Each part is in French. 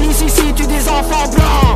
Si police ici tue des enfants blancs?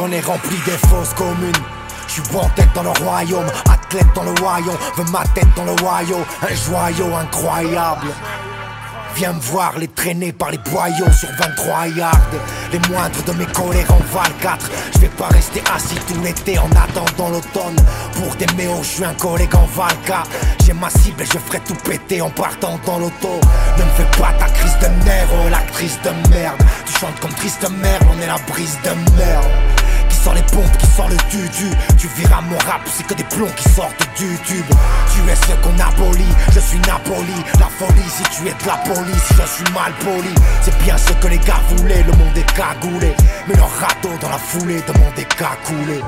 J'en ai rempli des fausses communes. Je suis bon tête dans le royaume, athlète dans le royaume, veux ma tête dans le royaume, un joyau incroyable. Viens me voir les traîner par les boyaux sur 23 yards. Les moindres de mes collègues en Val 4 Je vais pas rester assis tout l'été en attendant l'automne. Pour des méos je suis un collègue en Valka. J'ai ma cible et je ferai tout péter en partant dans l'auto. Ne me fais pas ta crise de nerfs, oh l'actrice de merde. Tu chantes comme triste merde, on est la brise de merde sort les pompes, qui sort le tutu Tu verras mon rap, c'est que des plombs qui sortent du tube. Tu es ce qu'on abolit, je suis Napoli. La folie si tu es de la police, je suis mal poli. C'est bien ce que les gars voulaient, le monde est cagoulé. Mais leur radeau dans la foulée de monde est cacoulé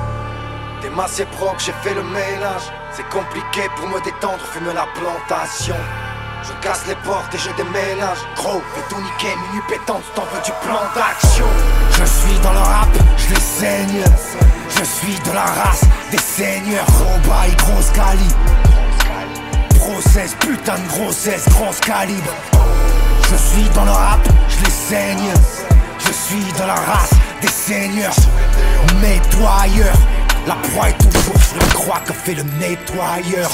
T'es massé proc, j'ai fait le ménage. C'est compliqué pour me détendre, fume la plantation je casse les portes et je déménage. Gros, fais tout niquer, minuit pétante, t'en veux du plan d'action. Je suis dans le rap, je les saigne. Je suis de la race des seigneurs. Robaille, grosse cali Process, putain de grossesse, grosse calibre. Je suis dans le rap, je les saigne. Je suis de la race des seigneurs. Nettoyeur La proie est toujours sur la croix que fait le nettoyeur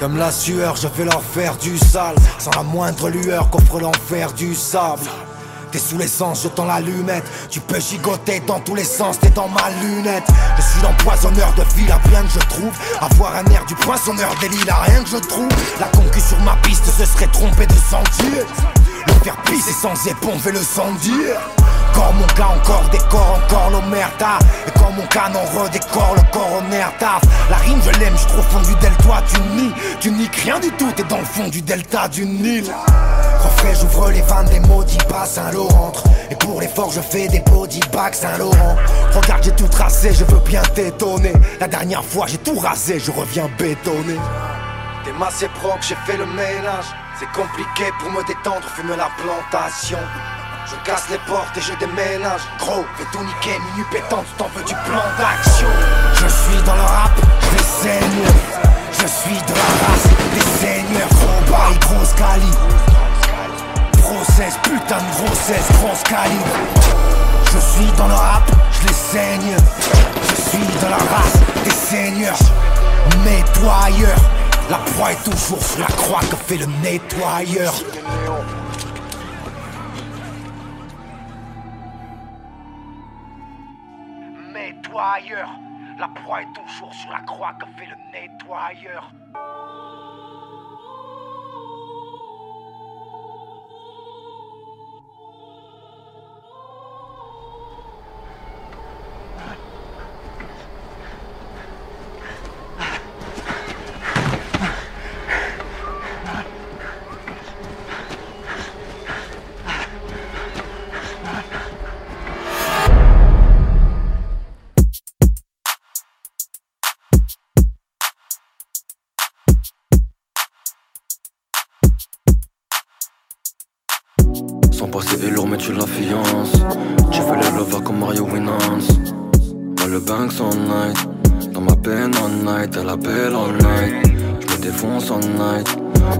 comme la sueur, je vais leur faire du sale Sans la moindre lueur qu'offre l'enfer du sable. T'es sous l'essence, je tends l'allumette Tu peux gigoter dans tous les sens, t'es dans ma lunette. Je suis l'empoisonneur de ville, à bien que je trouve. Avoir un air du poissonneur d'élite, à rien que je trouve. La concu sur ma piste se serait trompé de sentier Le faire pisser sans éponge et le sang dire. Encore mon gars, encore des corps, encore l'omerta Et quand mon canon redécore le coroner taf. La rime je l'aime, je trouve au fond du delta tu nies Tu niques rien du tout, t'es dans le fond du delta du Nil. Refrais, j'ouvre les vannes des maudits pas Saint-Laurent. Et pour l'effort je fais des body bags Saint-Laurent. Regarde j'ai tout tracé, je veux bien t'étonner. La dernière fois j'ai tout rasé, je reviens bétonné T'es massé proc, j'ai fait le ménage C'est compliqué pour me détendre, fume la plantation. Je casse les portes et je déménage. Gros, fais tout niquer, minuit pétante, t'en veux du plan d'action. Je suis dans le rap, les saigne Je suis de la race des seigneurs. Gros bail, grosse cali Process, putain de grossesse, grosse calibre Je suis dans le rap, je les saigne. Je suis de la race des seigneurs. Nettoyeur La proie est toujours sur la croix que fait le nettoyeur nettoyeur. La proie est toujours sur la croix que fait le nettoyeur.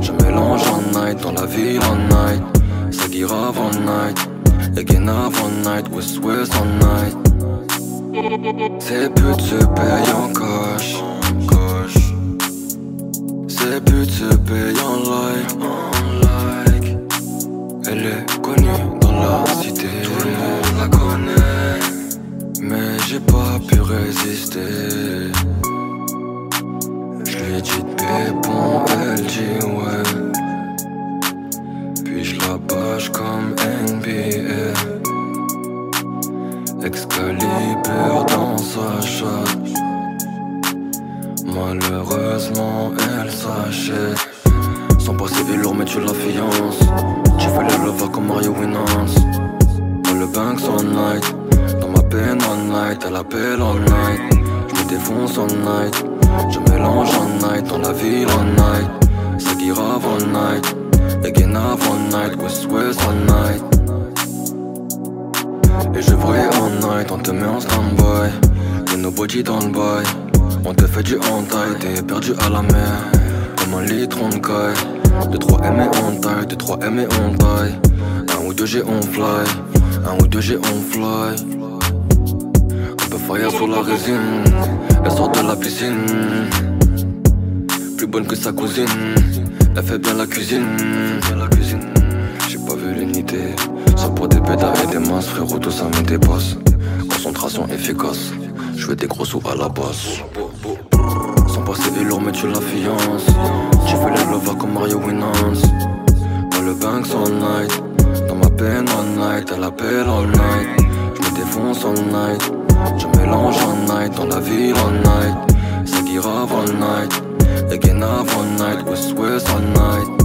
Je mélange all night Dans la ville all night Ça guirave all night Again avant night, West West all night. Ces putes se payent en cash. Ces putes se payent en like. Elle est connue dans la cité. Tout le monde la connaît. Mais j'ai pas pu résister. Dit pépon, elle dit ouais. Puis je la bâche comme NBA. Excalibur dans sa chatte. Malheureusement, elle s'achète. Son passé est lourd, mais tu la fiance. Tu fais les lovers comme Mario Winans. Dans le Banks all night. Dans ma peine all night. Elle appelle all night. Je me défonce all night. Je mélange all night. Dans la ville all night. Grave all night. Again all night. West West all night. Et je brille all night. On te met en stand-by. Y'a nobody dans le. On te fait du hentai. T'es perdu à la mer. Comme un litron de caille. De 3 M et on taille. De 3 M et on taille. Un ou deux G on fly. Un ou deux G on fly. Fire sur la résine. Elle sort de la piscine. Plus bonne que sa cousine. Elle fait bien la cuisine. J'ai pas vu l'unité. Ça pour des pétards et des masses, frérot, tout ça me dépasse. Concentration efficace. Je fais des gros sous à la base. Son passé est lourd, mais tu la fiance. Tu fais les lovers comme Mario Winans. Dans le Banks all night. Dans ma peine all night. Elle appelle all night. Je me défonce all night. Mélange all night. Dans la ville all night. Grave all night. Again all night. West West all night.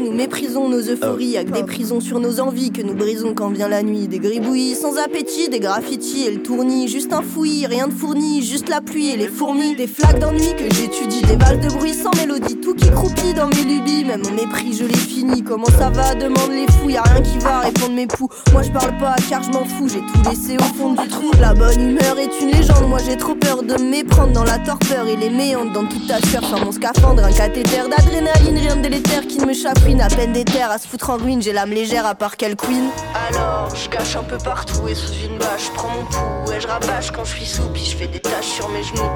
Nous méprisons nos euphories, y'a que des prisons sur nos envies que nous brisons quand vient la nuit. Des gribouillis sans appétit, des graffitis et le tournis, juste un fouillis, rien de fourni, juste la pluie et les fourmis. Des flaques d'ennui que j'étudie, des balles de bruit sans mélodie, tout qui croupit dans mes lubies, même au mépris je l'ai fini. Comment ça va demande les fous, y'a rien qui va répondre mes poux. Moi je parle pas car je m'en fous, j'ai tout laissé au fond du trou. La bonne humeur est une légende, moi j'ai trop peur de méprendre dans la torpeur et les méandres dans toute ta sueur sur mon scaphandre, un cathéter d'adrénaline, rien de délétère qui ne me chapouine à peine des à se foutre en ruine, j'ai l'âme légère à part quelle queen. Alors je cache un peu partout et sous une bâche, prends mon pouls et je rabâche quand je suis sous, puis je fais des taches sur mes genoux.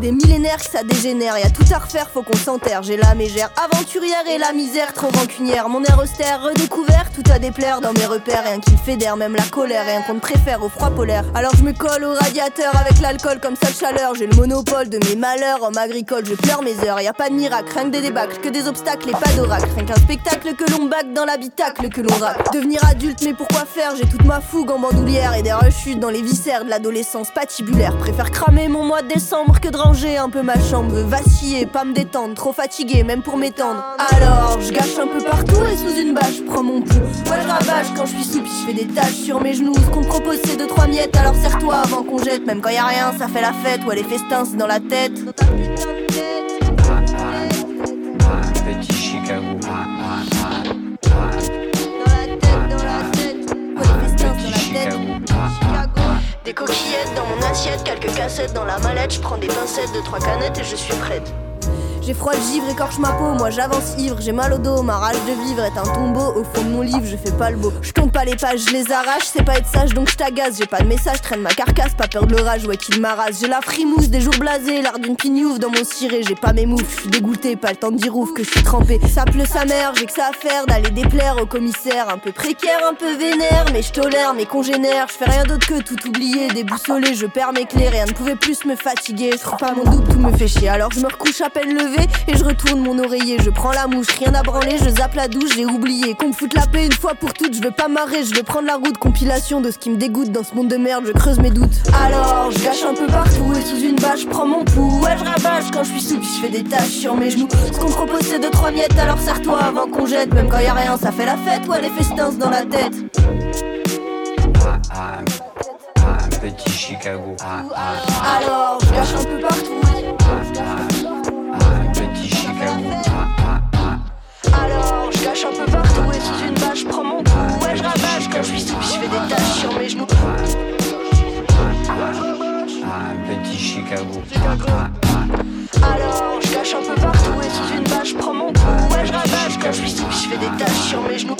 Des millénaires que ça dégénère, y a tout à refaire, faut qu'on s'enterre. J'ai la mégère aventurière et la misère trop rancunière. Mon air austère, redécouvert, tout à déplaire dans mes repères. Rien qui me fédère, même la colère, rien qu'on ne préfère au froid polaire. Alors je me colle au radiateur avec l'alcool comme seule chaleur. J'ai le monopole de mes malheurs, homme agricole, je pleure mes heures. Y a pas de miracle, rien que des débâcles, que des obstacles et pas d'oracle. Rien qu'un spectacle que l'on bague dans l'habitacle que l'on rappe. Devenir adulte, mais pourquoi faire? J'ai toute ma fougue en bandoulière et des rechutes dans les viscères de l'adolescence patibulaire. Préfère cramer mon mois de décembre que de ranger un peu ma chambre, vaciller, pas me détendre, trop fatigué même pour m'étendre. Alors je gâche un peu partout et sous une bâche, prends mon pouls. Moi je rabâche quand je suis sous, puis je fais des taches sur mes genoux. Ce qu'on propose c'est deux trois miettes, alors serre-toi avant qu'on jette. Même quand y a rien, ça fait la fête, ouais les festins c'est dans la tête. Des coquillettes dans mon assiette, quelques cassettes dans la mallette. Je prends des pincettes, de trois canettes et je suis prête. J'ai froid le givre, écorche ma peau, moi j'avance ivre, j'ai mal au dos, ma rage de vivre est un tombeau, au fond de mon livre je fais pas le beau. Je tombe pas les pages, je les arrache, c'est pas être sage donc je t'agace, j'ai pas de message, traîne ma carcasse, pas peur de l'orage, ouais qu'il m'arrase. J'ai la frimousse des jours blasés, l'art d'une pignouf dans mon ciré, j'ai pas mes moufs, je suis dégoûté, pas le temps de dire ouf que je suis trempé. Ça pleut sa mère, j'ai que ça à faire d'aller déplaire au commissaire, un peu précaire, un peu vénère, mais je tolère mes congénères, je fais rien d'autre que tout oublier, déboussolé, je perds mes clés, rien ne pouvait plus me fatiguer, je pas mon double, tout me fait chier, alors je me recouche à peine levé et je retourne mon oreiller. Je prends la mouche, rien à branler, je zappe la douche, j'ai oublié. Qu'on me foute la paix une fois pour toutes, je veux pas marrer, je veux prendre la route. Compilation de ce qui me dégoûte dans ce monde de merde, je creuse mes doutes. Alors, je gâche un peu partout et sous une bâche, je prends mon pouls. Ouais, je rabâche quand je suis sous, puis je fais des tâches sur mes genoux. Ce qu'on propose, c'est deux, trois miettes, alors serre-toi avant qu'on jette. Même quand y a rien, ça fait la fête, ouais, les festins dans la tête. Ah, ah, ah, un petit Chicago. Ah, ah, Alors, je gâche un peu partout. Je gâche un peu partout et sous une bâche, je prends mon pouls. Ouais, je rabâche quand je suis sous, je fais des tâches sur mes genoux. ah, un petit Chicago. Alors, je gâche un peu partout et sous une bâche, je prends mon pouls. Ouais, je rabâche quand je suis sous, je fais des tâches sur mes genoux.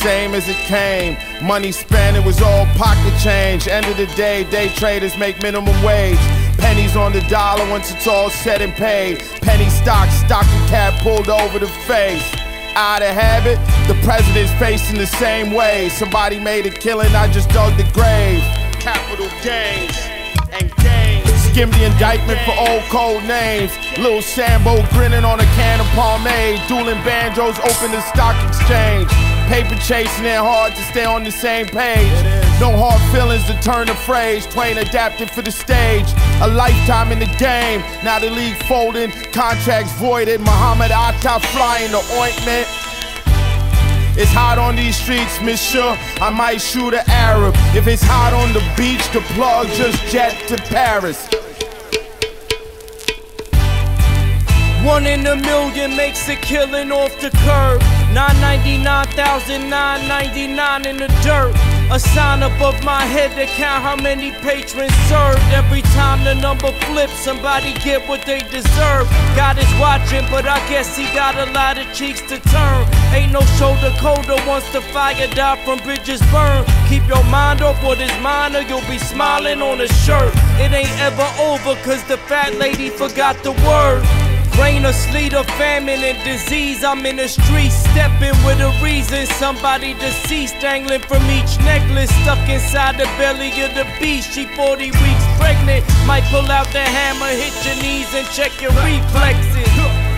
Same as it came. Money spent, it was all pocket change. End of the day, day traders make minimum wage. Pennies on the dollar once it's all said and paid. Penny stocks, stock, stocking cap pulled over the face. Out of habit, the president's facing the same way. Somebody made a killing, I just dug the grave. Capital gains and gains. Skim the indictment for old cold names. Lil Sambo grinning on a can of pomade. Dueling banjos open the stock exchange. Paper chasing it hard to stay on the same page. No hard feelings to turn a phrase. Twain adapted for the stage. A lifetime in the game. Now the league folding. Contracts voided. Muhammad Atta flying the ointment. It's hot on these streets, monsieur. I might shoot an Arab. If it's hot on the beach, the plug just jet to Paris. One in a million makes a killing off the curb. 999,999 in the dirt. A sign above my head to count how many patrons served. Every time the number flips, somebody get what they deserve. God is watching, but I guess he got a lot of cheeks to turn. Ain't no shoulder colder once the fire die from bridges burn. Keep your mind off what is mine, or you'll be smiling on a shirt. It ain't ever over, cause the fat lady forgot the word. Rain or sleet or famine and disease, I'm in the streets, stepping with a reason. Somebody deceased, dangling from each necklace, stuck inside the belly of the beast. She 40 weeks pregnant, might pull out the hammer, hit your knees and check your reflexes.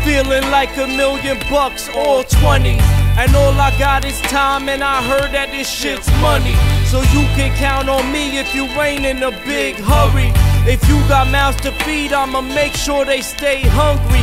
Feeling like a million bucks, all 20s. And all I got is time, and I heard that this shit's money. So you can count on me if you ain't in a big hurry. If you got mouths to feed, I'ma make sure they stay hungry.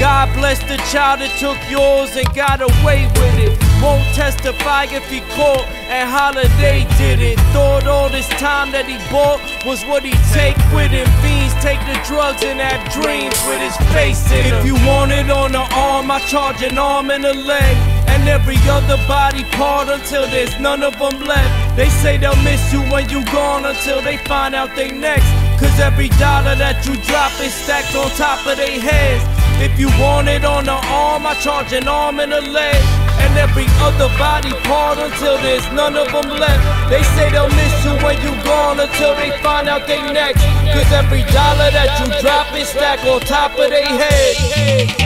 God bless the child that took yours and got away with it. Won't testify if he caught and Holiday did it. Thought all this time that he bought was what he take with him. Fiends take the drugs and have dreams with his face in If you want it on the arm, I charge an arm and a leg. And every other body part until there's none of them left. They say they'll miss you when you gone until they find out they next. Cause every dollar that you drop is stacked on top of their heads. If you want it on the arm, I charge an arm and a leg. And every other body part until there's none of them left. They say they'll miss you when you gone until they find out they next. Cause every dollar that you drop is stacked on top of their head.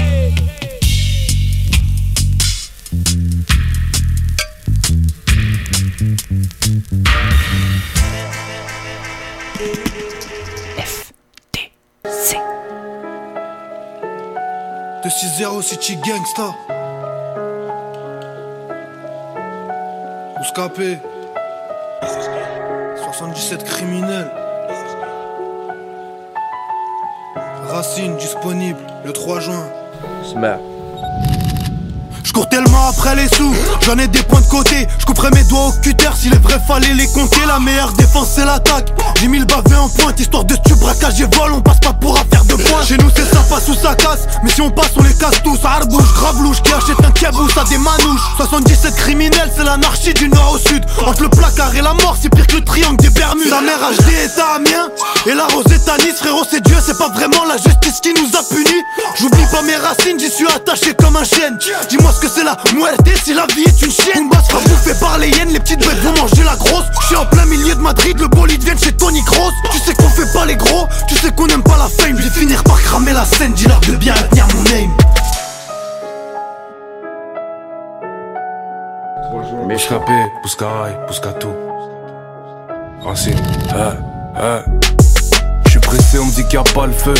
De 6-0 City Gangsta. Ouscapé. 77 criminels. Racine disponible le 3 juin. Je cours tellement après les sous, j'en ai des points de côté. Je couperai mes doigts au cutter s'il est vrai, fallait les compter. La meilleure défense, c'est l'attaque. J'ai mis le en pointe, histoire de tu braquage et vol. On passe pas pour affaire de pointe. Chez nous, c'est ça passe ou ça casse. Mais si on passe, on les casse tous. Arbouche, grave louche, qui achète un cabou, ça des manouches. 77 criminels, c'est l'anarchie du nord au sud. Entre le placard et la mort, c'est pire que le triangle des Bermudes. Sa mère HD est à Amiens, et la rose est à Nice. Frérot, c'est Dieu, c'est pas vraiment la justice qui nous a punis. J'oublie pas mes racines, j'y suis attaché comme un chêne. Dis-moi que c'est la muerte si la vie est une chienne Boumba sera bouffé par les hyènes, les petites bêtes vont manger la grosse Je suis en plein milieu de Madrid, le bolide vient chez Tony Cross Tu sais qu'on fait pas les gros, tu sais qu'on aime pas la fame Je finir par cramer la scène, dis-leur de bien tenir mon name Échappé, Bouscaï, Bouscatou. Racine, hein, hein. Je suis pressé, on me dit qu'il a pas le feu.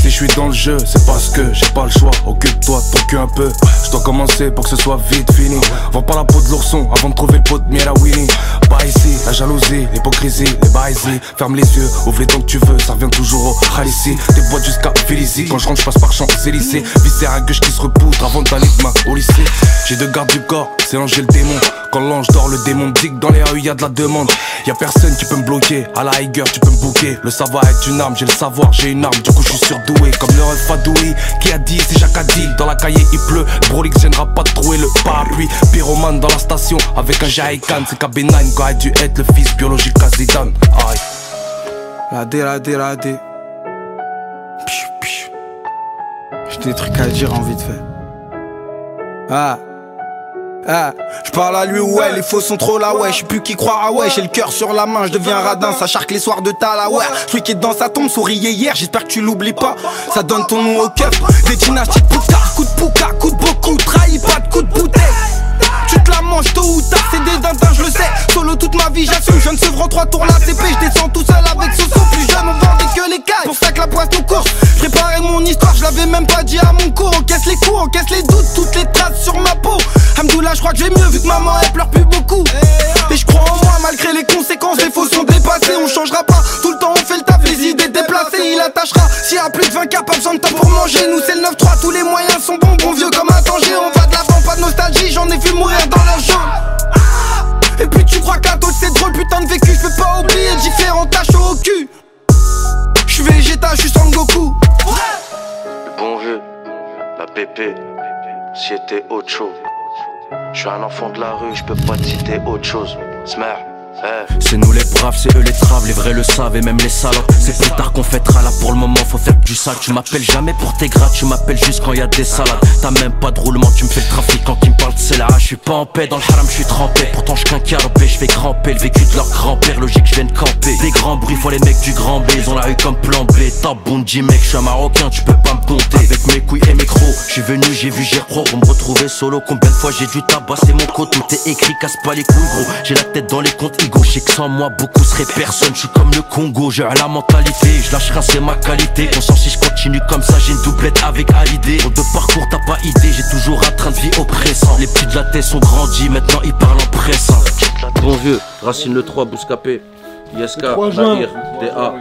Si je suis dans le jeu, c'est parce que j'ai pas le choix. Occupe-toi, ton cul un peu. Je dois commencer pour que ce soit vite fini. Vends pas la peau de l'ourson avant de trouver le pot de miel à Winnie. Pas ici, la jalousie, l'hypocrisie, les baisers. Ferme les yeux, ouvre les dents que tu veux, ça revient toujours au Khalissi. Des boîtes jusqu'à Félicie. Quand je rentre, je passe par Champs-Élysées. Viscère à gauche qui se repoutre avant d'aller demain au lycée. J'ai deux gardes du corps, c'est l'ange et le démon. Quand l'ange dort, le démon dit que dans les rues y a de la demande. Y a personne qui peut me bloquer, à la Higher tu peux me bouquer. Le savoir est une arme, j'ai le savoir, j'ai une arme, du coup je suis Comme le ref Fadoui, qui a dit, c'est Jacques a. Dans la cahier il pleut, Brolix viendra pas de trouver le parapluie. Pyromane dans la station, avec un Jaikan, c'est KB9, gars, dû être le fils biologique à Zidane. Aïe. La D, la D, la D. J'ai des trucs à dire en vite fait. Ah. Ah, je parle à lui ou elle, les faux sont trop là ouais, je plus qui croire ah ouais, j'ai le cœur sur la main, je deviens radin, ça charque les soirs de ta ouais. Celui qui est dans sa tombe souriait hier, j'espère que tu l'oublies pas. Ça donne ton nom au keuf, des dynasties de poucard, coup de pouca, coup de beaucoup, trahi pas de coup de bouteille. Manges tôt ou tard, c'est des dindins, je le sais. Solo toute ma vie, j'assume, jeune en trois tours la CP, je descends tout seul avec Soso. Plus jeune, on vendait que les cailles. Pour ça que la poisse nous course. Je préparais mon histoire, je l'avais même pas dit à mon cours. Encaisse les coups, encaisse les doutes, toutes les traces sur ma peau. Hamdoullah, je crois que j'ai mieux vu que maman elle pleure plus beaucoup. Et je crois en moi, malgré les conséquences, les faux sont dépassés. On changera pas, tout le temps on fait le taf, les idées déplacées. Il attachera, s'il y a plus de 20 cas, pas besoin de temps pour manger. Nous c'est le 9-3, tous les moyens sont bons, bon vieux comme un danger. On va de l'avant, pas de nostalgie, si était autre chose. Je suis un enfant de la rue, je peux pas te citer autre chose. Smer. C'est nous les braves, c'est eux les traves, les vrais le savent et même les salopes. C'est plus tard qu'on fêtera là pour le moment, faut faire du sale. Tu m'appelles jamais pour tes grattes, tu m'appelles juste quand y a des salades. T'as même pas de roulement, tu me fais le trafic quand ils me parlent c'est là. Je suis pas en paix, dans le haram je suis trempé. Pourtant je qu'un carpé, je fais grimper le vécu de leur grand-père. Logique, je viens de camper. Des grands bruits, faut les mecs du grand B, ils ont la rue comme plan B. Top Bundy mec, je suis un marocain, tu peux pas me compter. Avec mes couilles et mes crocs, je suis venu, j'ai vu, j'ai pro. Pour me retrouver solo, combien de fois j'ai dû tabasser mon côte. Tout est écrit, casse pas les couilles gros. J'ai la tête dans les comptes Je sais que sans moi beaucoup seraient personne. Je suis comme le Congo, j'ai la mentalité. Je lâcherai, c'est ma qualité. On sent si je continue comme ça, j'ai une doublette avec Hallyday. Pour de parcours, t'as pas idée, j'ai toujours un train de vie oppressant. Les petits de la tête sont grandis, maintenant ils parlent en pressant. Bon vieux, Racine le 3, Bouscapé, ISK, Nahir, DA.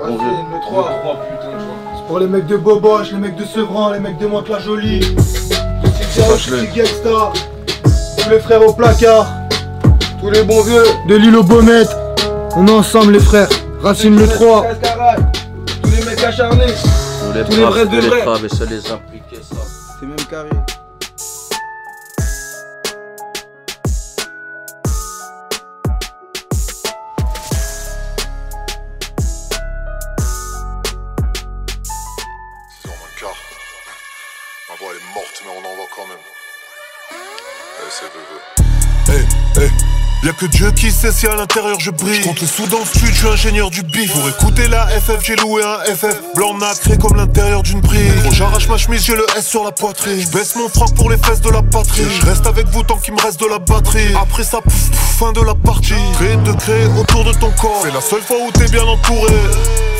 Bon vieux. Le 3. C'est pour les mecs de Boboche, les mecs de Sevran, les mecs de Mantes-la-Jolie. Boboche, le- Petit Gangsta. Tous les frères au placard. Tous les bons vieux de l'île aux Baumettes. On est ensemble les frères. Racine le 3. Tous les mecs acharnés. Tous les Tous les vrais de les vrais. et seuls les impliqués, ça. C'est même carré. Ma voix elle est morte, mais on en voit quand même. Eh, c'est bébé. Hey, hey. Y'a que Dieu qui sait si à l'intérieur je brille. Compte les sous dans le je suis ingénieur du bif. Pour écouter la FF, j'ai loué un FF. Blanc nacré comme l'intérieur d'une. Gros, j'arrache ma chemise, j'ai le S sur la poitrine. Je baisse mon froc pour les fesses de la patrie. Je reste avec vous tant qu'il me reste de la batterie. Après ça, pouf, pouf, fin de la partie. Créer de créer autour de ton corps. C'est la seule fois où t'es bien entouré.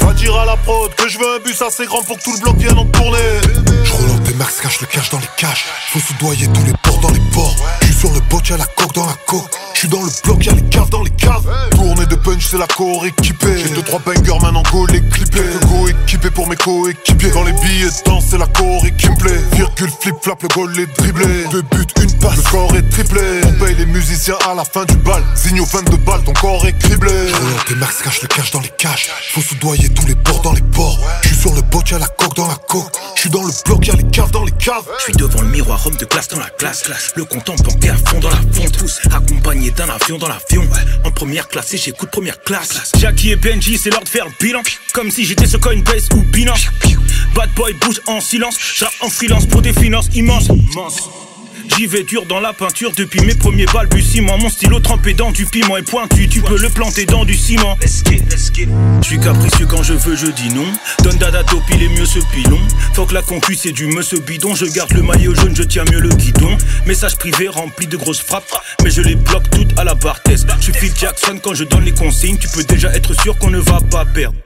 Va dire à la prod que je veux un bus assez grand pour que tout le bloc vienne en tournée. Je relance des max, cache le cache dans les caches. Faut soudoyer tous les ports dans les ports. Sur le bot, y'a la coque dans la coque. Je suis dans le bloc, y'a les caves dans les caves. Tournée de punch, c'est la core équipée. J'ai deux trois bangers, maintenant les clipper. Que go équipé pour mes coéquipiers. Quand les billets dansent, c'est la core qui me plaît. Virgule, flip, flap, le goal est dribblé. Deux buts, une passe, le score est triplé. On paye les musiciens à la fin du bal. Zigno 22 balles, ton corps est criblé. Relance des max, cache le cache dans les caches. Faut soudoyer tous les ports dans les ports. Je suis sur le bot, y'a la coque dans la coque. Je suis dans le bloc, y'a les caves dans les caves. Je suis devant le miroir, homme de classe dans la classe. Le compte en à fond dans la fonte. Tous accompagné d'un avion dans l'avion. En première classe et j'écoute première classe. Jackie et Benji, c'est l'heure de faire le bilan. Comme si j'étais sur Coinbase ou Binance. Bad boy bouge en silence. J'rappe en freelance pour des finances immenses. J'y vais dur dans la peinture depuis mes premiers balbutiements. Mon stylo trempé dans du piment est pointu, tu peux le planter dans du ciment. Je suis capricieux quand je veux, je dis non. Donne dada pile et mieux ce pilon. Faut que la concu c'est du monsieur bidon. Je garde le maillot jaune, je tiens mieux le guidon. Message privé rempli de grosses frappes, mais je les bloque toutes à la bartesse. Je suis Phil Jackson quand je donne les consignes, tu peux déjà être sûr qu'on ne va pas perdre.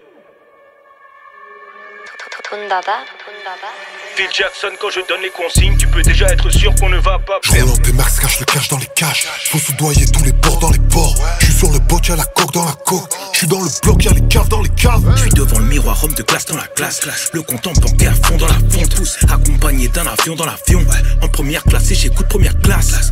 Phil Jackson, quand je donne les consignes, tu peux déjà être sûr qu'on ne va pas Je relance des marques, cache le cache dans les caches. Faut soudoyer tous les bords dans les ports. Je suis sur le bot, y'a la coque dans la coque. Je suis dans le bloc, y'a les caves dans les caves. Je suis devant le miroir, homme de classe dans la classe. Le compte en bancaire fond dans la fonte. Tous accompagné d'un avion dans l'avion. En première classe et j'écoute première classe.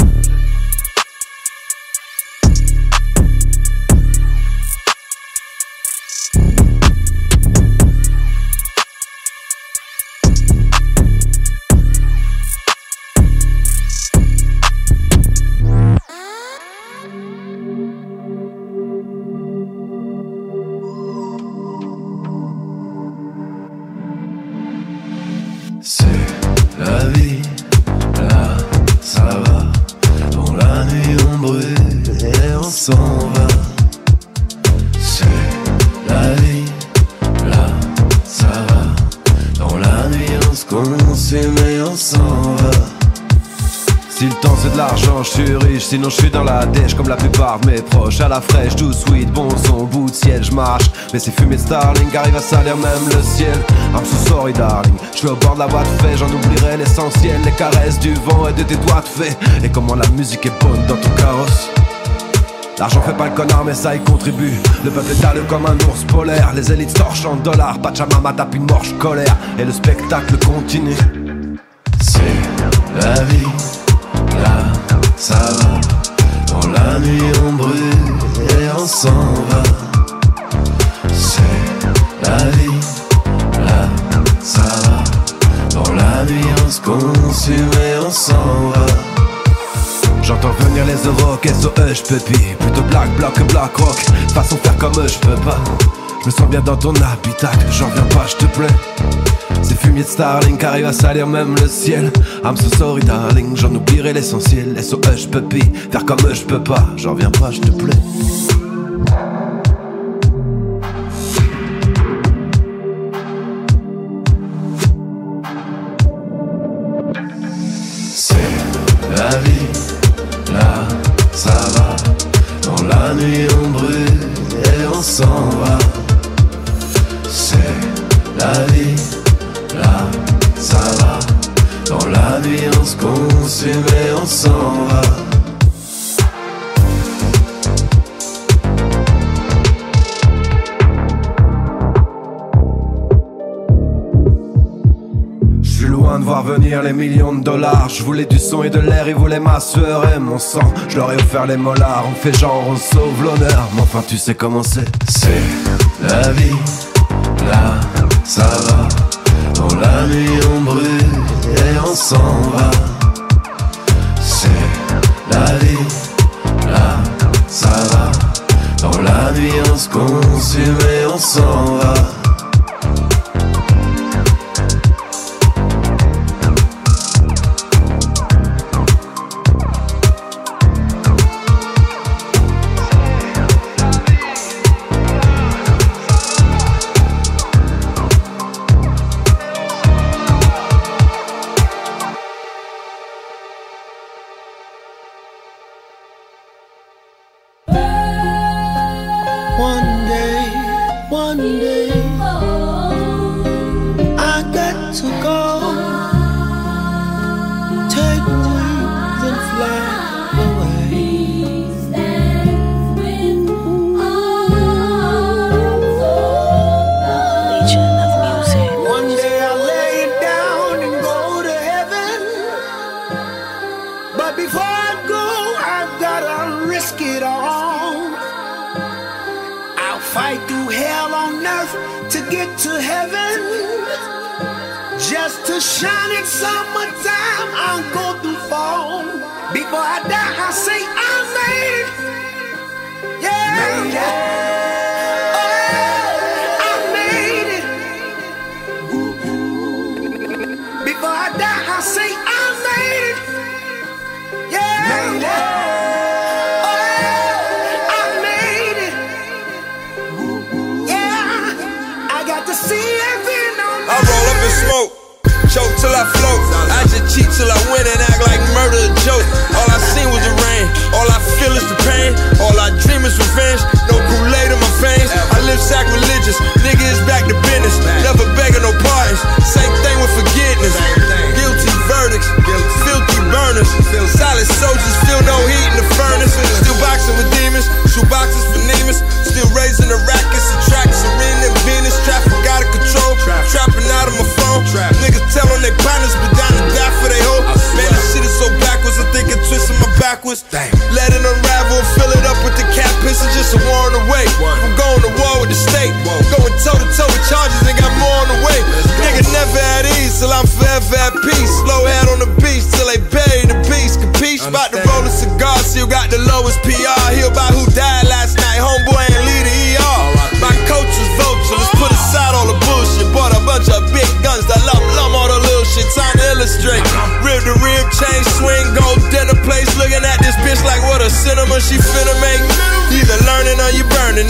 Sinon je suis dans la dèche comme la plupart de mes proches. À la fraîche, tout sweet, bon son, bout de ciel, je marche. Mais ces fumées de Starling arrivent à salir même le ciel. I'm so sorry darling, je suis au bord de la voie de fait J'en oublierai l'essentiel, les caresses du vent et de tes doigts de fait Et comment la musique est bonne dans ton carrosse. L'argent fait pas le connard mais ça y contribue. Le peuple est comme un ours polaire. Les élites torchent en dollars. Pachamama tape une morche colère. Et le spectacle continue. C'est la vie ça va. Dans la nuit on brûle et on s'en va. C'est la vie, là, ça va. Dans la nuit on se consume et on s'en va. J'entends venir les euros, SOE, j'peux Plutôt black, block que black rock. Façon faire comme eux, j'peux pas. Je me sens bien dans ton habitacle, j'en viens pas, j'te plaît. Ces fumiers de Starlink arrivent à salir même le ciel. I'm so sorry darling, j'en oublierai l'essentiel. SOH puppy, faire comme eux je peux pas, j'en viens pas, je te plaît. Je voulais du son et de l'air, ils voulaient ma sueur et mon sang. Je leur ai offert les molars, on fait genre, on sauve l'honneur. Mais enfin, tu sais comment c'est. C'est la vie, là, ça va. Dans la nuit on brûle et on s'en va C'est la vie, là ça va Dans la nuit on se consume et on s'en va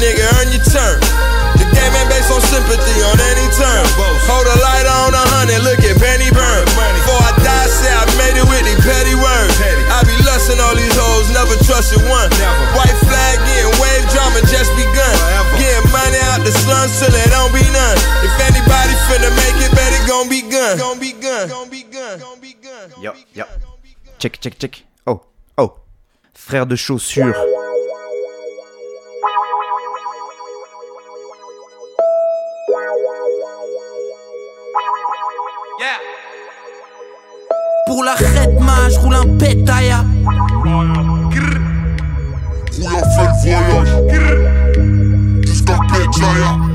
nigga. Earn your turn. The game ain't based on sympathy on any term. Hold a light on a hundred, look at Penny burn. Before I die, say I made it with these petty words. I be lusting all these hoes, never trusted one. White flag getting wave drama just begun. Getting money out the slums till it don't be none. If anybody finna make it, bet it gon' be gun. Gon' be gun. Gon' be gun. Gon' be gun. Yo, yo. Check, check, check. Oh, oh. Frère de chaussures. Pour la redma, je roule un pétaya. Roule un voyage. Jusqu'à Pétaya.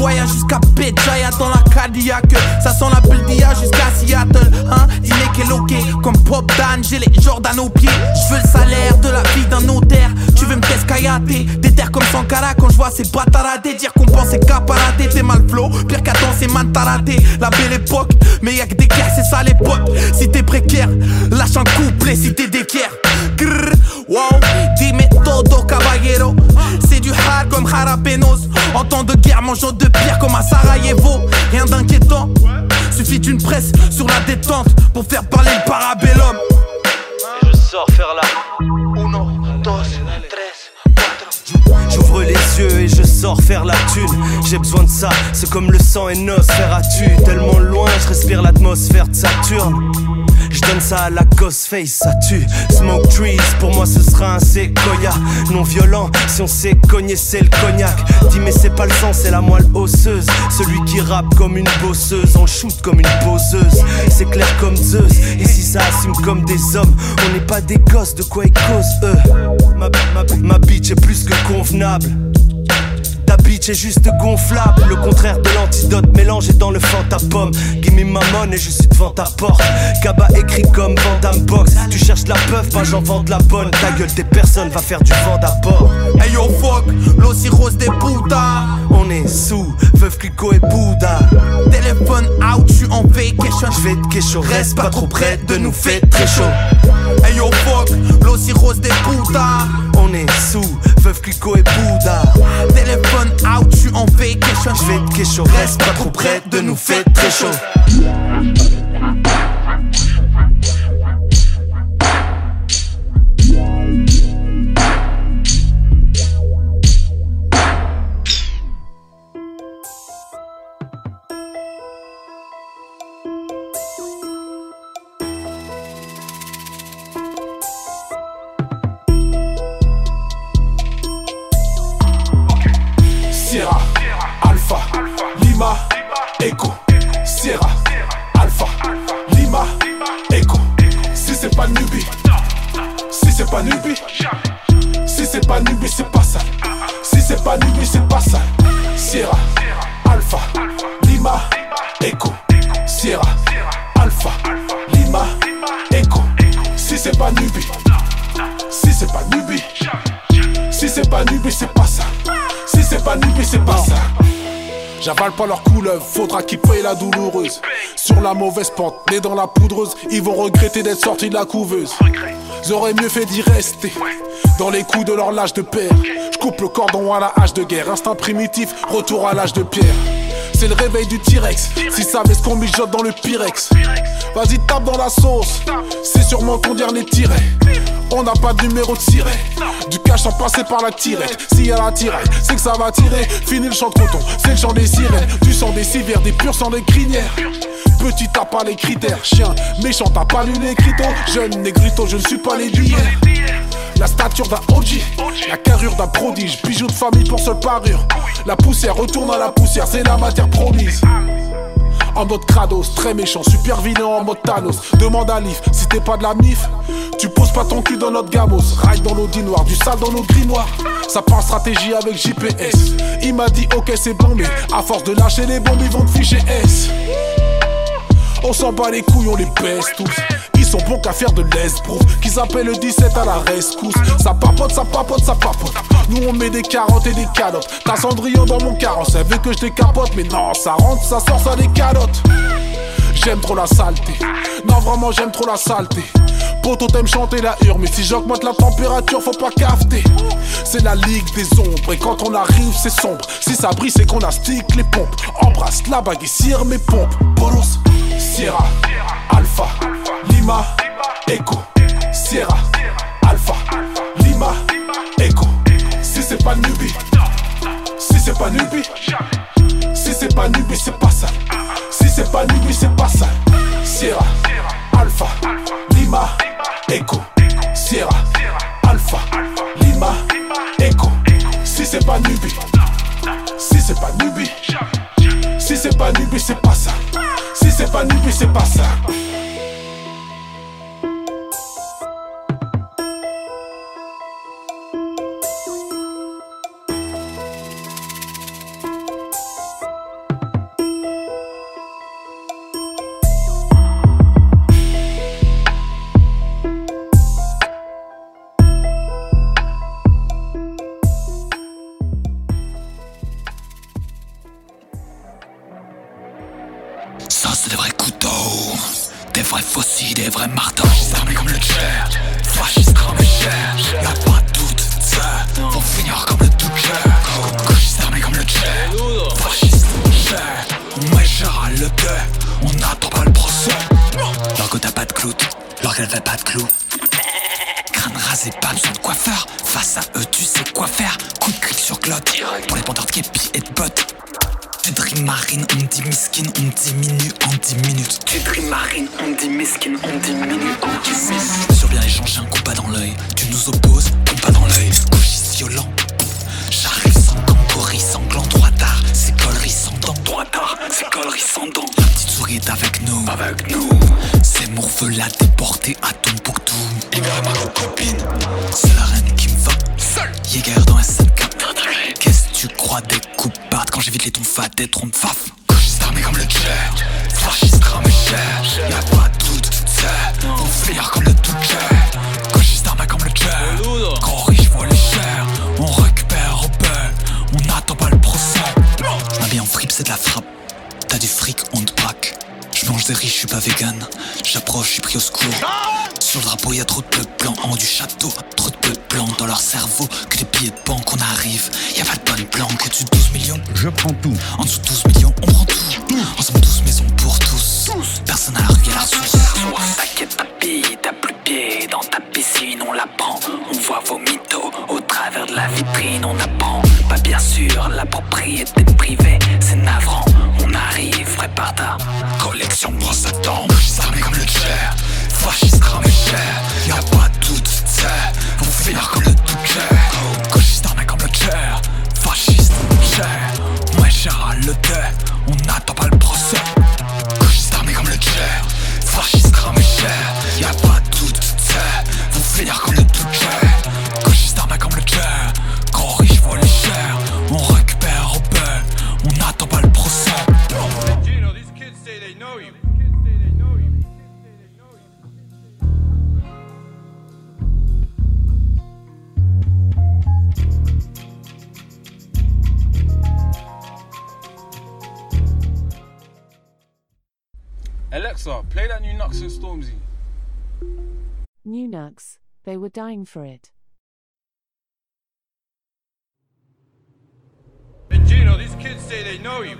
Voyage jusqu'à Pétaya dans la Cadillac. Ça sent la Buldia jusqu'à Seattle. Hein, dîner qu'est loqué comme Pop Dan. J'ai les Jordan aux pieds. Je veux le salaire de la vie d'un notaire. Tu veux me t'escaillater. Des terres comme Sankara quand je vois ces bataradés. Dire qu'on pensait qu'à parater. T'es mal flow. Pire qu'à danser, man t'as raté. La belle époque. Mais y'a que des guerres, c'est ça l'époque. Si t'es précaire, lâche un couplet si t'es d'équerre. Wow, dime todo caballero. Du hard comme jalapenos. En temps de guerre, mangeant de pierre comme à Sarajevo. Rien d'inquiétant. Suffit d'une presse sur la détente pour faire parler le parabellum. Je sors faire la Uno, dos, tres, J'ouvre les yeux et je sors faire la thune. J'ai besoin de ça, c'est comme le sang et faire à tu Tellement loin, je respire l'atmosphère de Saturne. Je donne ça à la Ghostface, ça tue. Smoke trees, pour moi ce sera un séquoia. Non violent, si on sait cogner, c'est le cognac. Dis, mais c'est pas le sang, c'est la moelle osseuse. Celui qui rappe comme une bosseuse, en shoot comme une poseuse. C'est clair comme Zeus, et si ça assume comme des hommes, on n'est pas des gosses, de quoi ils causent eux? Ma bitch est plus que convenable. Bitch est juste gonflable, le contraire de l'antidote mélangé dans le fantapome. Gimme ma et je suis devant ta porte. Kaba écrit comme Vandam Box. Tu cherches la peuf, pas j'en vends de la bonne. Ta gueule, des personnes, va faire du vent d'apport. Hey yo fuck, l'eau cirrhose des putas. On est sous, Veuve Clicquot et Bouddha. Téléphone out, suis en vacation. Je vais te reste pas trop près de nous, fait très chaud. Hey yo fuck, l'eau cirrhose des putas. On est sous, Veuve Clicquot et Bouddha. Téléphone out, je suis en vacation. Je vais te reste pas trop près de nous, fait très chaud. Douloureuse. Sur la mauvaise pente, nés dans la poudreuse, ils vont regretter d'être sortis de la couveuse. J'aurais mieux fait d'y rester. Dans les coups de leur lâche de père. Je coupe le cordon à la hache de guerre. Instinct primitif, retour à l'âge de pierre. C'est le réveil du T-Rex. Si savait ce qu'on mijote dans le Pyrex. Vas-y, tape dans la sauce. C'est sûrement ton dernier tiret. On n'a pas de numéro de siret. Du cash sans passer par la tirette. S'il y a la tirette, c'est que ça va tirer. Fini le chant de coton, c'est le chant des sirènes. Du sang des civières, des purs sang des crinières. Petit t'as pas les critères, chien méchant t'as pas lu les cryptos Jeune négrito, je ne suis pas les la stature d'un OG, la carrure d'un prodige, bijou de famille pour seule parure. La poussière retourne à la poussière, c'est la matière promise. En mode Kratos, très méchant, super vilain en mode Thanos. Demande à Leaf, si t'es pas de la mif, tu poses pas ton cul dans notre gamos. Ride dans l'audi noir, du sale dans nos grimoires. Ça part stratégie avec JPS. Il m'a dit ok c'est bon, mais à force de lâcher les bombes, ils vont te ficher S. On s'en bat les couilles, on les baisse tous. Sont bons qu'à faire de l'esbrouf. Qu'ils appellent le 17 à la rescousse. Ça papote, ça papote, ça papote. Nous on met des carottes et des calottes. T'as Cendrillon dans mon carrosse. Elle veut que je décapote, mais non, ça rentre, ça sort, ça des calottes. J'aime trop la saleté. Non, vraiment, j'aime trop la saleté. Poto t'aimes chanter la hurle, mais si j'augmente la température, faut pas cafeter. C'est la ligue des ombres, et quand on arrive, c'est sombre. Si ça brille, c'est qu'on a stick les pompes. Embrasse la bague et cire mes pompes. Bolos, Sierra, Alpha, Lima, Echo, Sierra, Alpha, Lima, Echo. Si c'est pas Nubi, si c'est pas Nubi, si c'est pas Nubi, c'est pas ça. Si c'est pas Nubi, c'est pas ça. Sierra, Alpha, Lima, Echo, Sierra, Alpha, Lima, Echo. Si c'est pas Nubi, si c'est pas Nubi, si c'est pas Nubi, c'est pas ça. Si c'est pas Nubi, c'est pas ça. Ça Que des billets de banque, on arrive. Y a pas de bonne plan que tu 12 millions. Je prends tout. En dessous de 12 millions, on prend tout. Ensemble, 12 maisons pour tous. Personne à la rue, à la source. Tapis, t'as plus pied. Dans ta piscine, on la prend. On voit vos mythos au travers de la vitrine. On apprend. Pas bien sûr, la propriété privée, c'est navrant. On arrive, prépare ta collection de brosses à dents. Armé comme le cher. Fasciste ramé cher. Y'a pas de doute, c'est. Vont finir comme le Moi, Charles le 2 Nux and Stormzy. New Nux They were dying for it. Hey Gino, these kids say they know you.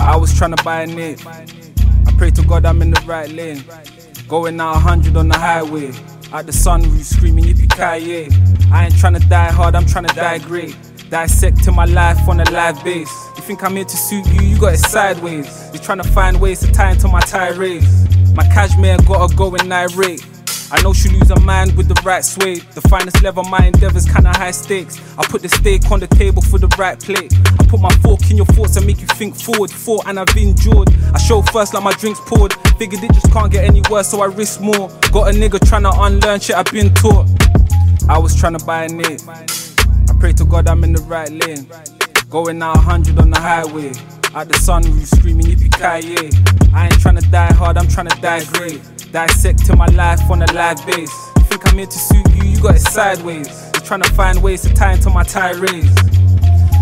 I was trying to buy a nip. Pray to God I'm in the right lane. Going out 100 on the highway. At the sunroof screaming yippee ki I ain't trying to die hard, I'm trying to die great. Dissecting my life on a live base. You think I'm here to suit you, you got it sideways. You're trying to find ways to tie into my tirades. My cashmere gotta go in irate. I know she lose her mind with the right sway. The finest level, my endeavors kinda high stakes. I put the steak on the table for the right plate. I put my fork in your thoughts and make you think forward. Fought and I've endured. I show first like my drinks poured. Figured it just can't get any worse, so I risk more. Got a nigga trying to unlearn shit I've been taught. I was trying to buy a name. I pray to God I'm in the right lane. Going out 100 on the highway. Out the sunroof screaming yippee ki I ain't trying to die hard, I'm trying to die great. Dissecting my life on a live base. You think I'm here to suit you, you got it sideways. You're trying to find ways to tie into my tirades.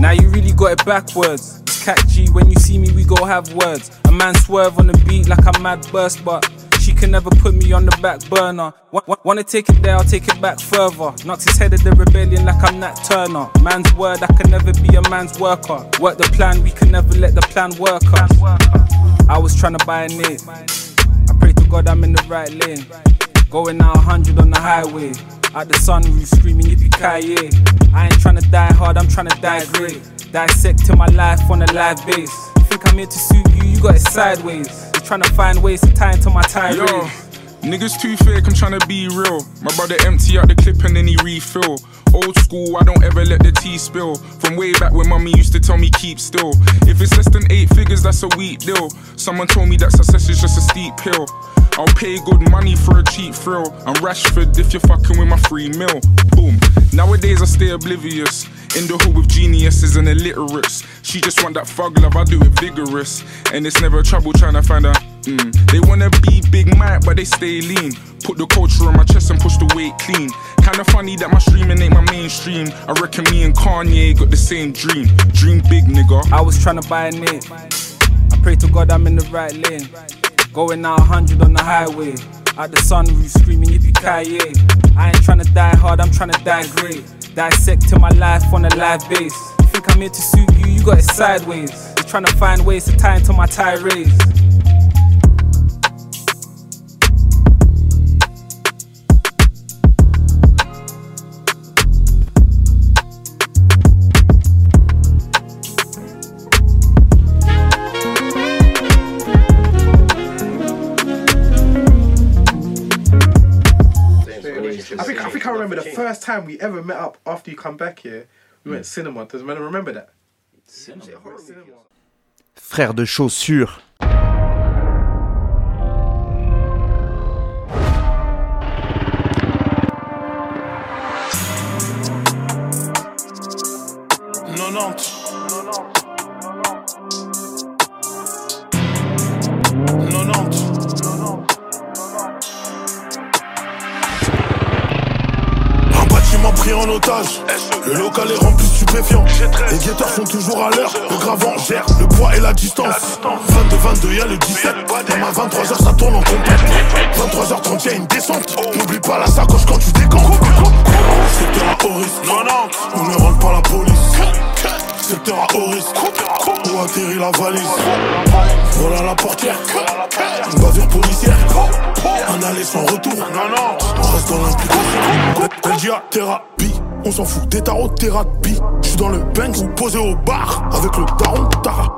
Now you really got it backwards. It's catchy when you see me, we go have words. A man swerve on the beat like a mad burst, but can never put me on the back burner. Wa- Wanna take it there, I'll take it back further. Knocks his head at the rebellion like I'm Nat Turner. Man's word, I can never be a man's worker. Work the plan, we can never let the plan work us. I was trying to buy a name. I pray to God I'm in the right lane. Going out 100 on the highway. At the sunroof screaming yippee ki I ain't trying to die hard, I'm trying to die great. Dissecting my life on a live base. Think I'm here to suit you, you got it sideways. Trying to find ways to tie into my tirade. Yo, niggas too fake, I'm trying to be real. My brother empty out the clip and then he refill. Old school, I don't ever let the tea spill. From way back when mummy used to tell me keep still. If it's less than eight figures, that's a weak deal. Someone told me that success is just a steep hill. I'll pay good money for a cheap thrill. I'm Rashford if you're fucking with my free meal. Boom. Nowadays I stay oblivious. In the hood with geniuses and illiterates. She just want that thug love, I do it vigorous. And it's never trouble trying to find a. Mm. They wanna be big Mike, but they stay lean. Put the culture on my chest and push the weight clean. Kinda funny that my streaming ain't my mainstream. I reckon me and Kanye got the same dream. Dream big, nigga. I was trying to buy a name. I pray to God I'm in the right lane. Going out 100 on the highway. Out the sunroof screaming yippee ki I ain't trying to die hard, I'm trying to die great. Dissecting my life on a live base. You think I'm here to suit you, you got it sideways. You're trying to find ways to tie into my tirades. First time we ever met up after you come back here. We went cinema. Does anyone remember that? Cinema. Frère de chaussures. Le local est rempli de stupéfiants. Les guetteurs sont toujours à l'heure. Le gravant gère le poids et la distance. 22, 22, y'a le 17. Même à 23h, ça tourne en compète. 23h30, y'a une descente. N'oublie pas la sacoche quand tu décomptes. Secteur à risque. On ne rentre pas la police. Secteur à haut risque. Où atterrit la valise. Voilà la portière. Une bavure policière. Un aller sans retour. On reste dans l'implication. Belgia, thérapie. On s'en fout des tarots thérapie. J'suis dans le bang ou posé au bar. Avec le daron Tarakli.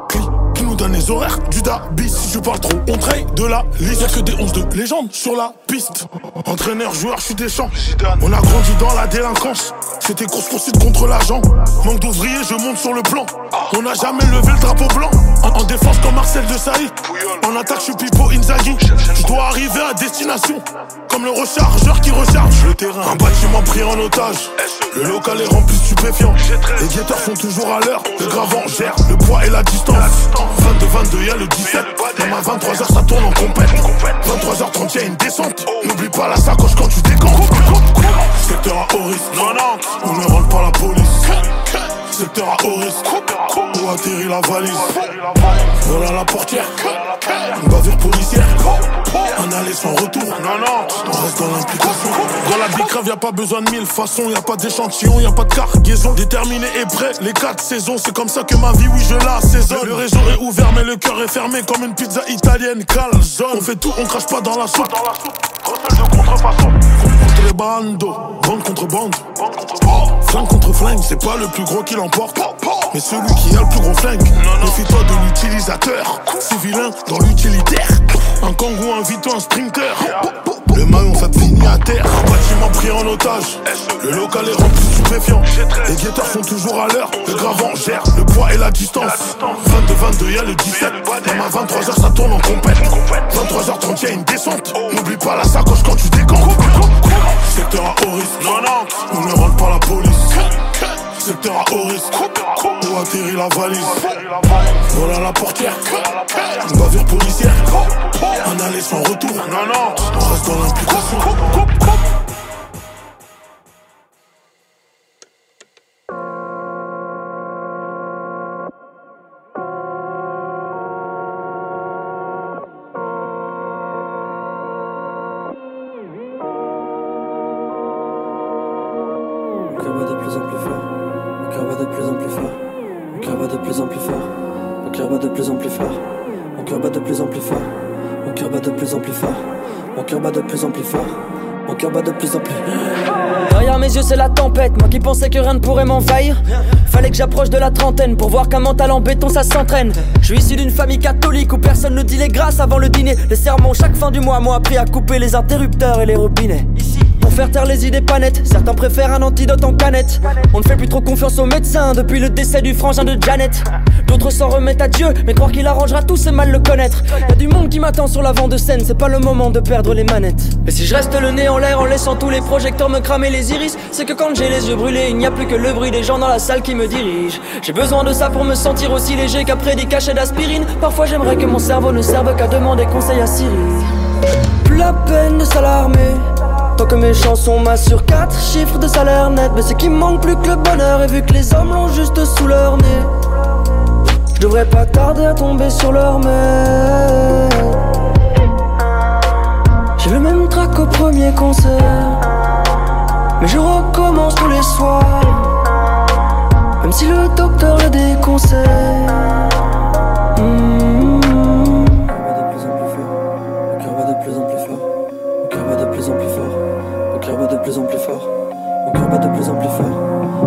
Donne les horaires du Dabis. Si je parle trop, on traite de la liste. Y'a que des 11 de légende sur la piste. Entraîneur, joueur, j'suis des champs. On a grandi dans la délinquance. C'était course poursuite contre l'agent. Manque d'ouvriers, je monte sur le plan. On n'a jamais levé le drapeau blanc. En, en défense comme Marcel de Saïd. En attaque, j'suis Pipo Inzaghi. Je dois arriver à destination. Comme le rechargeur qui recharge le terrain. Un bâtiment pris en otage. Le local est rempli de stupéfiants. Les guetteurs sont toujours à l'heure. Le gravant gère le poids et la distance. 22, y'a le 17. Même à 23h, ça tourne en compète. 23h30, y'a une descente. N'oublie pas la sacoche quand tu décomptes. Secteur à haut risque. On ne rentre pas la police. Haut risque. Où atterrit la valise. Voilà la portière. Une bavure policière. Un aller sans retour. Non, non. On reste dans l'implication. Dans la bicrave, y'a pas besoin de mille façons. Y'a pas d'échantillon, y'a pas de cargaison. Déterminé et prêt, les quatre saisons. C'est comme ça que ma vie, oui, je la saisonne. Le réseau est ouvert, mais le cœur est fermé comme une pizza italienne calzone. On fait tout, on crache pas dans la soupe. Recel de contrefaçon. Contre les bandos, bande contre bande. Flingue contre flingue, c'est pas le plus gros qui l'emporte. Mais celui qui a le plus gros flingue. Méfie-toi de l'utilisateur. C'est vilain dans l'utilitaire. Un kangou, un vito, un sprinter. Le maillon te finit à terre. Bâtiment pris en otage. Le local est rempli de stupéfiants. Les guetteurs sont toujours à l'heure. Le gravant gère le poids et la distance. 22, 22, y'a le 17. Même à 23h, ça tourne en compète. 23h30, y'a une descente. N'oublie pas la sacoche quand tu décomptes. Secteur à haut risque. On ne rentre pas la police. Secteur à haut risque. Où atterrit la valise. Voilà la portière. Une bavure policière. Un aller sans retour. Non, non. On reste dans l'implication. Mon cœur bat de plus en plus. Derrière mes yeux c'est la tempête, moi qui pensais que rien ne pourrait m'envahir. Fallait que j'approche de la trentaine pour voir qu'un mental en béton ça s'entraîne. Je suis issu d'une famille catholique où personne ne dit les grâces avant le dîner. Les sermons chaque fin du mois m'ont appris à couper les interrupteurs et les robinets. Pour faire taire les idées pas nettes, certains préfèrent un antidote en canette. On ne fait plus trop confiance aux médecins depuis le décès du frangin de Janet D'autres s'en remettent à Dieu, mais croire qu'il arrangera tout c'est mal le connaître. Y'a du monde qui m'attend sur l'avant de scène, c'est pas le moment de perdre les manettes. Et si je reste le nez en l'air en laissant tous les projecteurs me cramer les iris C'est que quand j'ai les yeux brûlés, il n'y a plus que le bruit des gens dans la salle qui me dirigent. J'ai besoin de ça pour me sentir aussi léger qu'après des cachets d'aspirine. Parfois j'aimerais que mon cerveau ne serve qu'à demander conseil à Siri. Plus la peine de s'alarmer Tant que mes chansons m'assurent 4 chiffres de salaire net. Mais c'est qu'il manque plus que le bonheur Et vu que les hommes l'ont juste sous leur nez Je devrais pas tarder à tomber sur leur main J'ai le même trac au premier concert Mais je recommence tous les soirs Même si le docteur le déconseille Mm. Mon cœur bat de plus en plus fort. Mon cœur bat de plus en plus fort.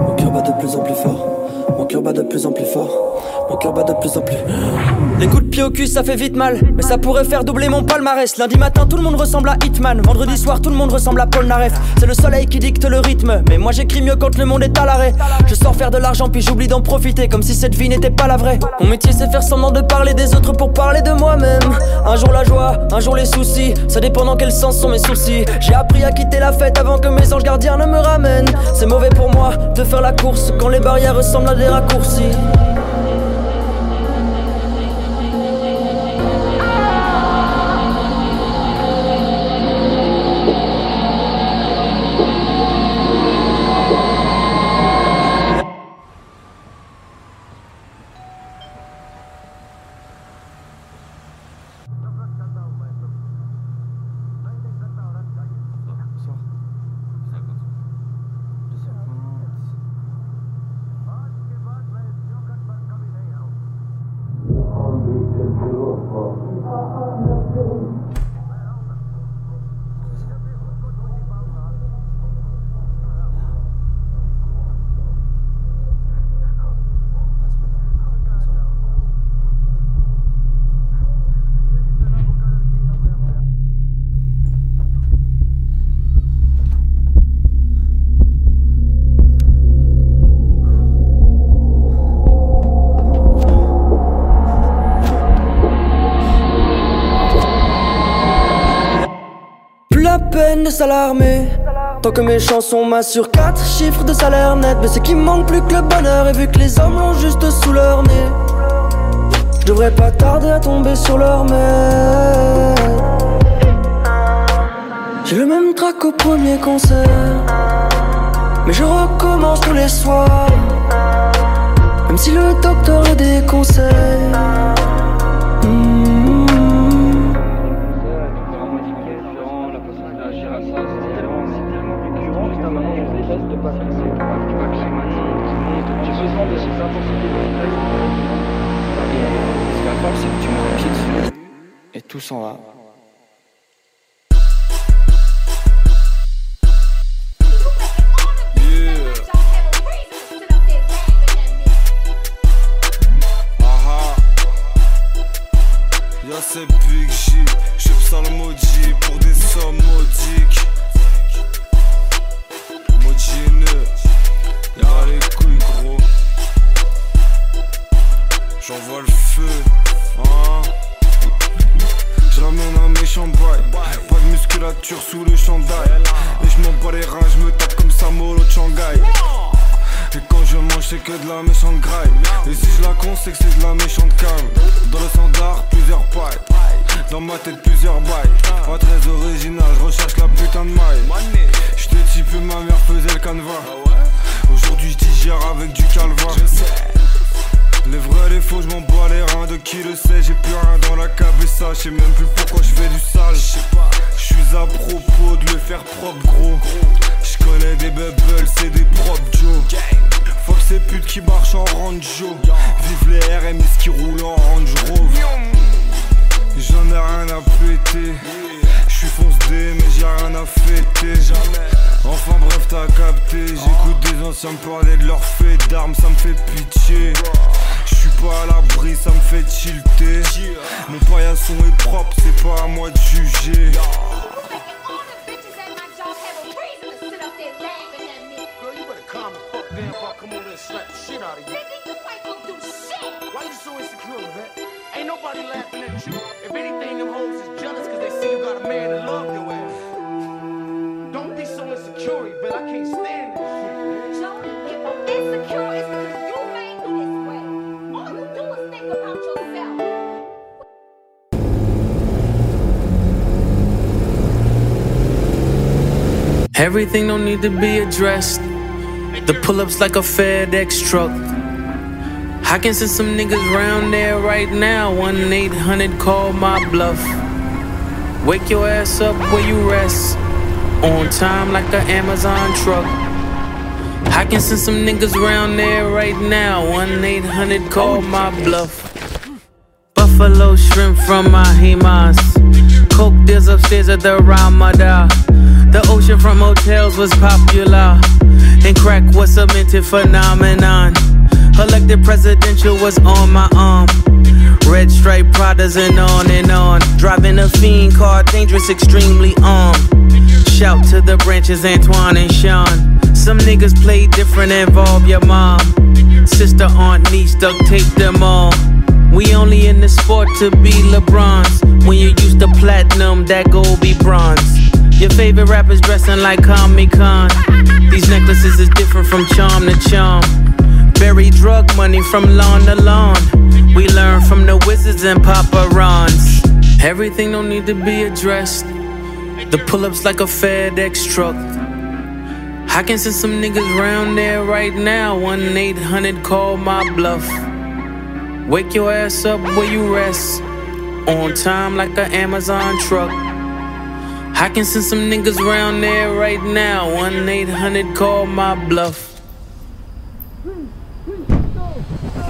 Mon cœur bat de plus en plus fort. Mon cœur bat de plus en plus fort. Mon cœur bat de plus en plus Les coups de pied au cul ça fait vite mal. Mais ça pourrait faire doubler mon palmarès. Lundi matin tout le monde ressemble à Hitman. Vendredi soir tout le monde ressemble à Paul Naref. C'est le soleil qui dicte le rythme. Mais moi j'écris mieux quand le monde est à l'arrêt. Je sors faire de l'argent puis j'oublie d'en profiter Comme si cette vie n'était pas la vraie. Mon métier c'est faire semblant de parler des autres pour parler de moi-même. Un jour la joie, un jour les soucis. Ça dépend dans quel sens sont mes soucis. J'ai appris à quitter la fête avant que mes anges gardiens ne me ramènent. C'est mauvais pour moi de faire la course Quand les barrières ressemblent à des raccourcis Tant que mes chansons m'assurent 4 chiffres de salaire net Mais c'est qu'il manque plus que le bonheur Et vu que les hommes l'ont juste sous leur nez Je devrais pas tarder à tomber sur leur main. J'ai le même trac au premier concert. Mais je recommence tous les soirs. Même si le docteur a des s'en va. Aha. Y'a ces big J, je psalmodie pour des sommes modiques. Everything don't need to be addressed. The pull ups like a FedEx truck. I can send some niggas round there right now. 1 800 call my bluff. Wake your ass up where you rest. On time like an Amazon truck. I can send some niggas round there right now. 1 800 call my bluff. Buffalo shrimp from my Himas. Coke deals upstairs at the Ramada. The ocean from hotels was popular. And crack was a minted phenomenon. Elected presidential was on my arm. Red stripe Pradas and on and on. Driving a fiend car, dangerous, extremely armed. Shout to the branches, Antoine and Sean. Some niggas play different, involve your mom. Sister, aunt, niece, duct tape them all. We only in the sport to be LeBron's. When you use the platinum, that gold be bronze. Your favorite rappers dressing like Comic Con. These necklaces is different from charm to charm. Bury drug money from lawn to lawn. We learn from the wizards and Papa Rons. Everything don't need to be addressed. The pull ups like a FedEx truck. I can send some niggas round there right now. 1 800 call my bluff. Wake your ass up where you rest. On time like an Amazon truck. I can send some niggas round there right now. 1 800 call my bluff.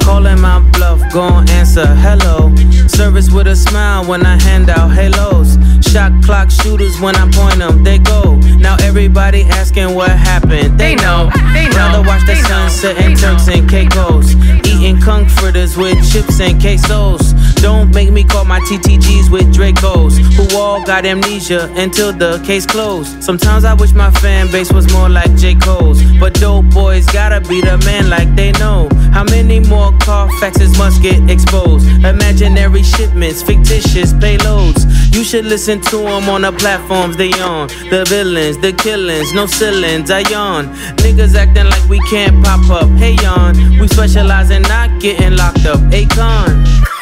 Calling my bluff, gon' answer hello. Service with a smile when I hand out halos. Shot clock shooters when I point them, they go. Now everybody asking what happened. They know, they know. Rather watch the sunset and Turks and Caicos. Eating comforters with chips and quesos. Don't make me call my TTGs with Dracos, who all got amnesia until the case closed. Sometimes I wish my fan base was more like J. Cole's, but dope boys gotta be the man like they know. How many more Carfaxes must get exposed? Imaginary shipments, fictitious payloads. You should listen to them on the platforms they on. The villains, the killings, no ceilings, I yawn. Niggas acting like we can't pop up, hey yawn. We specialize in not getting locked up, Akon.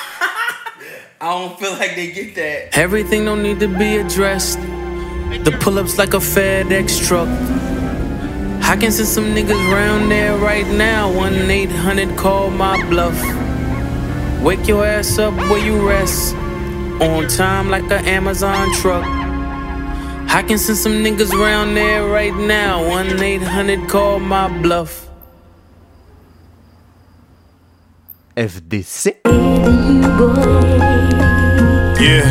I don't feel like they get that. Everything don't need to be addressed. The pull ups like a FedEx truck. I can send some niggas round there right now. 1 800 call my bluff. Wake your ass up where you rest. On time like an Amazon truck. I can send some niggas round there right now. 1 800 call my bluff. FDC. Yeah,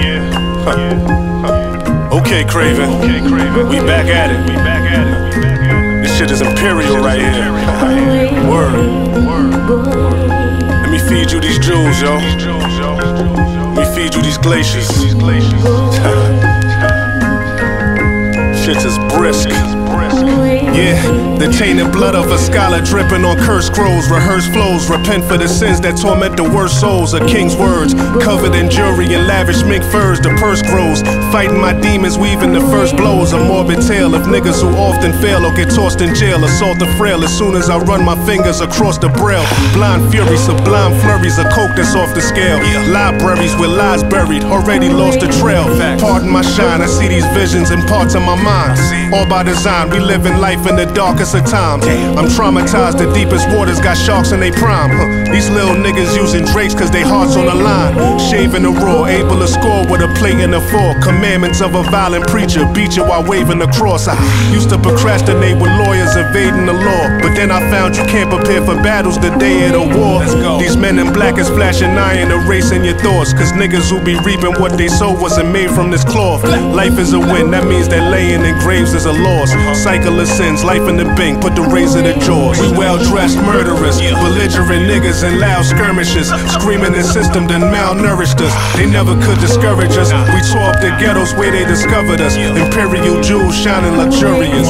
yeah. Huh. Okay, Craven. Okay, Craven. We back at it. We back at it. This shit is imperial right here. Word. Word. Let me feed you these jewels, yo. Let me feed you these glaciers. Shit is brisk. Yeah, the tainted blood of a scholar dripping on cursed scrolls, rehearsed flows, repent for the sins that torment the worst souls. A king's words, covered in jewelry and lavish mink furs, the purse grows. Fighting my demons, weaving the first blows. A morbid tale of niggas who often fail or get tossed in jail. Assault the frail as soon as I run my fingers across the braille. Blind fury, sublime flurries of coke that's off the scale. Libraries with lies buried, already lost the trail. Pardon my shine, I see these visions in parts of my mind. All by design, we live in life in the darkest of times. I'm traumatized, the deepest waters got sharks in they prime. Huh. These little niggas using drakes cause they hearts on the line. Shaving the raw, able to score with a plate and a fork. Commandments of a violent preacher, beat you while waving the cross. I used to procrastinate with lawyers evading the law. But then I found you can't prepare for battles the day of the war. These men in black is flashing iron, erasing your thoughts. Cause niggas who be reaping what they sow wasn't made from this cloth. Life is a win, that means that laying in graves is a loss. Cycle of sins, life in the bank, put the razor to jaws. We well dressed murderers, belligerent niggas and loud skirmishes. Screaming the system that malnourished us. They never could discourage us. We tore up the ghettos where they discovered us. Imperial jewels shining luxurious.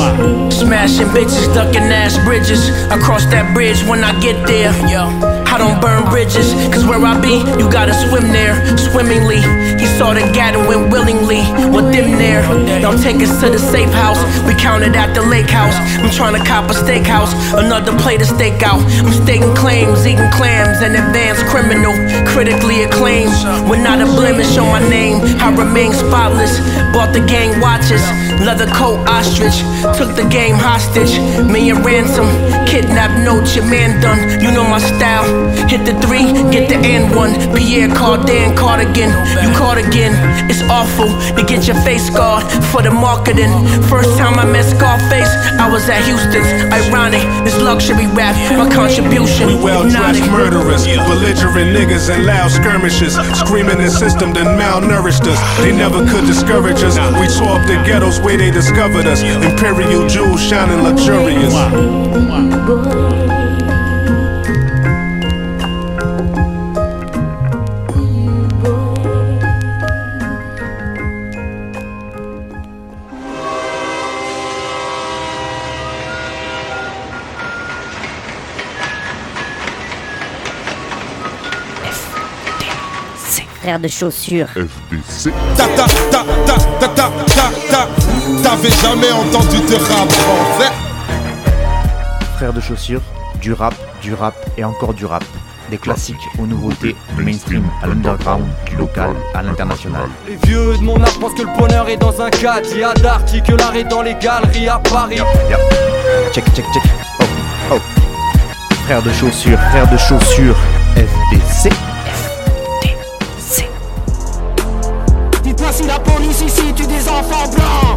Smashing bitches, ducking ass bridges. I cross that bridge when I get there. Yo. Don't burn bridges, cause where I be, you gotta swim there, swimmingly. He saw the gat and went willingly with them there. Now take us to the safe house. We counted at the lake house. I'm trying to cop a steakhouse, another plate of steak out. I'm staking claims, eating clams, an advanced criminal, critically acclaimed. With not a blemish on my name, I remain spotless. Bought the gang watches, leather coat ostrich. Took the game hostage, me and ransom. Kidnap note, your man done. You know my style. Hit the three, get the N one. Pierre Cardin, cardigan. You caught again. It's awful to get your face scarred for the marketing. First time I met Scarface, I was at Houston's. Ironic, this luxury rap, my contribution. We well dressed murderers, belligerent niggas and loud skirmishes. Screaming the system that malnourished us. They never could discourage us. We tore up the ghettos where they discovered us. Imperial jewels shining luxurious. Frère de chaussures. FDC. Ta ta ta ta ta ta ta ta T'avais jamais entendu de rap français Frères de chaussures, du rap, du rap et encore du rap. Des classiques aux nouveautés, du mainstream à l'underground, du local à l'international. Les vieux de mon âge pensent que le bonheur est dans un cadre. Il y a que l'art est dans les galeries à Paris. Check, check, check. Oh, oh. Frères de chaussures, frères de chaussures, FDC. Dites-moi si la police ici tue des enfants blancs